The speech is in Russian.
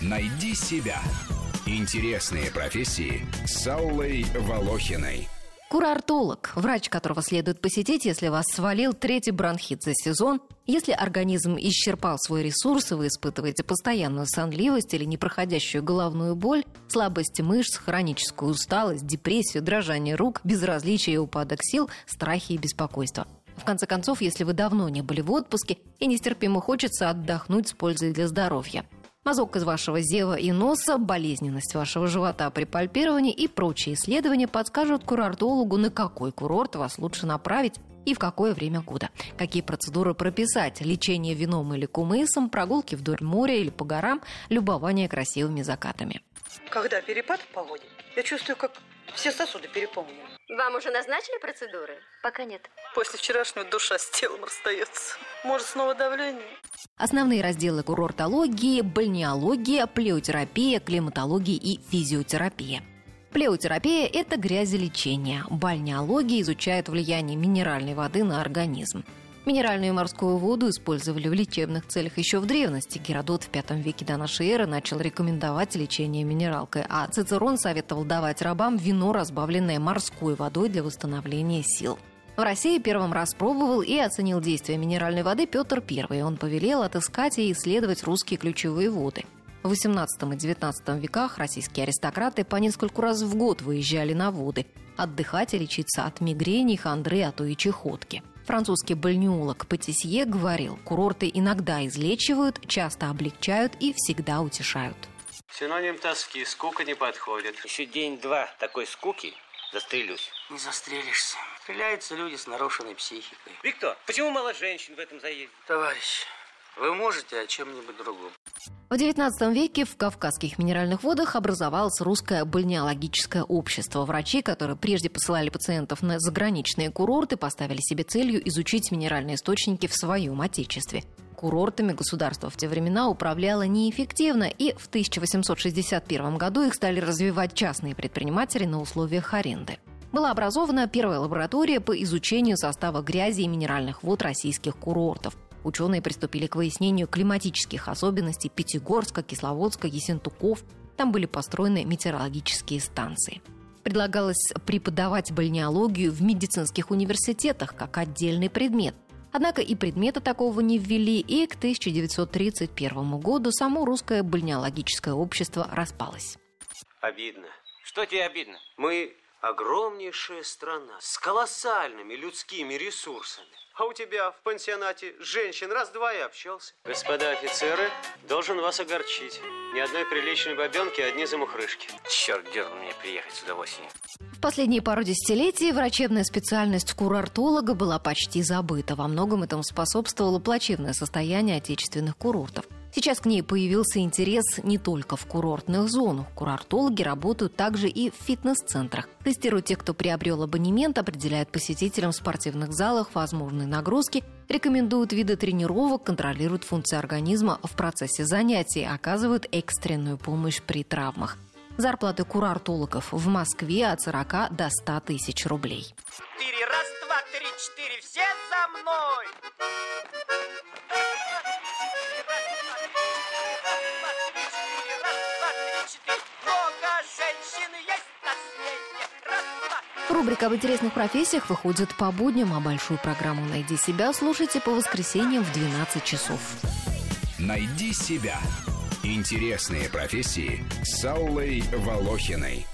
Найди себя. Интересные профессии с Аллой Волохиной. Курортолог – врач, которого следует посетить, если вас свалил третий бронхит за сезон, если организм исчерпал свой ресурс, и вы испытываете постоянную сонливость или непроходящую головную боль, слабость мышц, хроническую усталость, депрессию, дрожание рук, безразличие и упадок сил, страхи и беспокойство. В конце концов, если вы давно не были в отпуске и нестерпимо хочется отдохнуть с пользой для здоровья – Мазок из вашего зева и носа, болезненность вашего живота при пальпировании и прочие исследования подскажут курортологу, на какой курорт вас лучше направить и в какое время года. Какие процедуры прописать, лечение вином или кумысом, прогулки вдоль моря или по горам, любование красивыми закатами. Когда перепад в погоде, я чувствую, как все сосуды переполнены. Вам уже назначили процедуры? Пока нет. После вчерашнего душа с телом расстается. Может, снова давление? Основные разделы курортологии – бальнеология, плеотерапия, климатология и физиотерапия. Плеотерапия – это грязелечение. Бальнеология изучает влияние минеральной воды на организм. Минеральную морскую воду использовали в лечебных целях еще в древности. Геродот в V веке до нашей эры начал рекомендовать лечение минералкой, а Цицерон советовал давать рабам вино, разбавленное морской водой для восстановления сил. В России первым раз пробовал и оценил действие минеральной воды Петр I. Он повелел отыскать и исследовать русские ключевые воды. В XVIII и XIX веках российские аристократы по нескольку раз в год выезжали на воды, отдыхать и лечиться от мигрени, хандры, а то и чехотки. Французский бальнеолог Патисье говорил, курорты иногда излечивают, часто облегчают и всегда утешают. Синоним тоски, скука не подходит. Еще день-два такой скуки, застрелюсь. Не застрелишься. Стреляются люди с нарушенной психикой. Виктор, почему мало женщин в этом заезде? Товарищ, вы можете о чем-нибудь другом. В XIX веке в Кавказских минеральных водах образовалось русское бальнеологическое общество. Врачи, которые прежде посылали пациентов на заграничные курорты, поставили себе целью изучить минеральные источники в своем отечестве. Курортами государство в те времена управляло неэффективно, и в 1861 году их стали развивать частные предприниматели на условиях аренды была образована первая лаборатория по изучению состава грязи и минеральных вод российских курортов. Ученые приступили к выяснению климатических особенностей Пятигорска, Кисловодска, Ессентуков. Там были построены метеорологические станции. Предлагалось преподавать бальнеологию в медицинских университетах как отдельный предмет. Однако и предмета такого не ввели, и к 1931 году само русское бальнеологическое общество распалось. Обидно. Что тебе обидно? Мы огромнейшая страна с колоссальными людскими ресурсами. А у тебя в пансионате женщин раз-два и общался. Господа офицеры, должен вас огорчить. Ни одной приличной бабенки, одни замухрышки. Черт, дергал меня приехать сюда осенью. В последние пару десятилетий врачебная специальность курортолога была почти забыта. Во многом этому способствовало плачевное состояние отечественных курортов – Сейчас к ней появился интерес не только в курортных зонах. Курортологи работают также и в фитнес-центрах. Тестируют тех, кто приобрел абонемент, определяют посетителям в спортивных залах возможные нагрузки, рекомендуют виды тренировок, контролируют функции организма в процессе занятий, оказывают экстренную помощь при травмах. Зарплаты курортологов в Москве от 40 до 100 тысяч рублей. Четыре, раз, два, три, четыре, все за мной! Рубрика об интересных профессиях выходит по будням, а большую программу «Найди себя» слушайте по воскресеньям в 12 часов. «Найди себя» – интересные профессии с Аллой Волохиной.